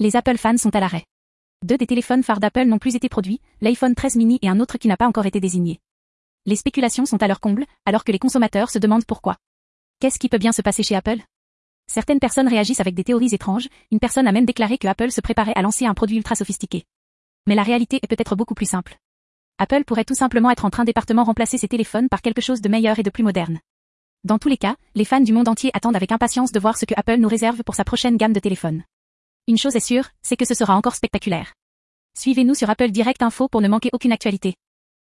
Les Apple fans sont à l'arrêt. Deux des téléphones phares d'Apple n'ont plus été produits, l'iPhone 13 mini et un autre qui n'a pas encore été désigné. Les spéculations sont à leur comble, alors que les consommateurs se demandent pourquoi. Qu'est-ce qui peut bien se passer chez Apple? Certaines personnes réagissent avec des théories étranges, une personne a même déclaré que Apple se préparait à lancer un produit ultra sophistiqué. Mais la réalité est peut-être beaucoup plus simple. Apple pourrait tout simplement être en train d'épartement remplacer ses téléphones par quelque chose de meilleur et de plus moderne. Dans tous les cas, les fans du monde entier attendent avec impatience de voir ce que Apple nous réserve pour sa prochaine gamme de téléphones. Une chose est sûre, c'est que ce sera encore spectaculaire. Suivez-nous sur Apple Direct Info pour ne manquer aucune actualité.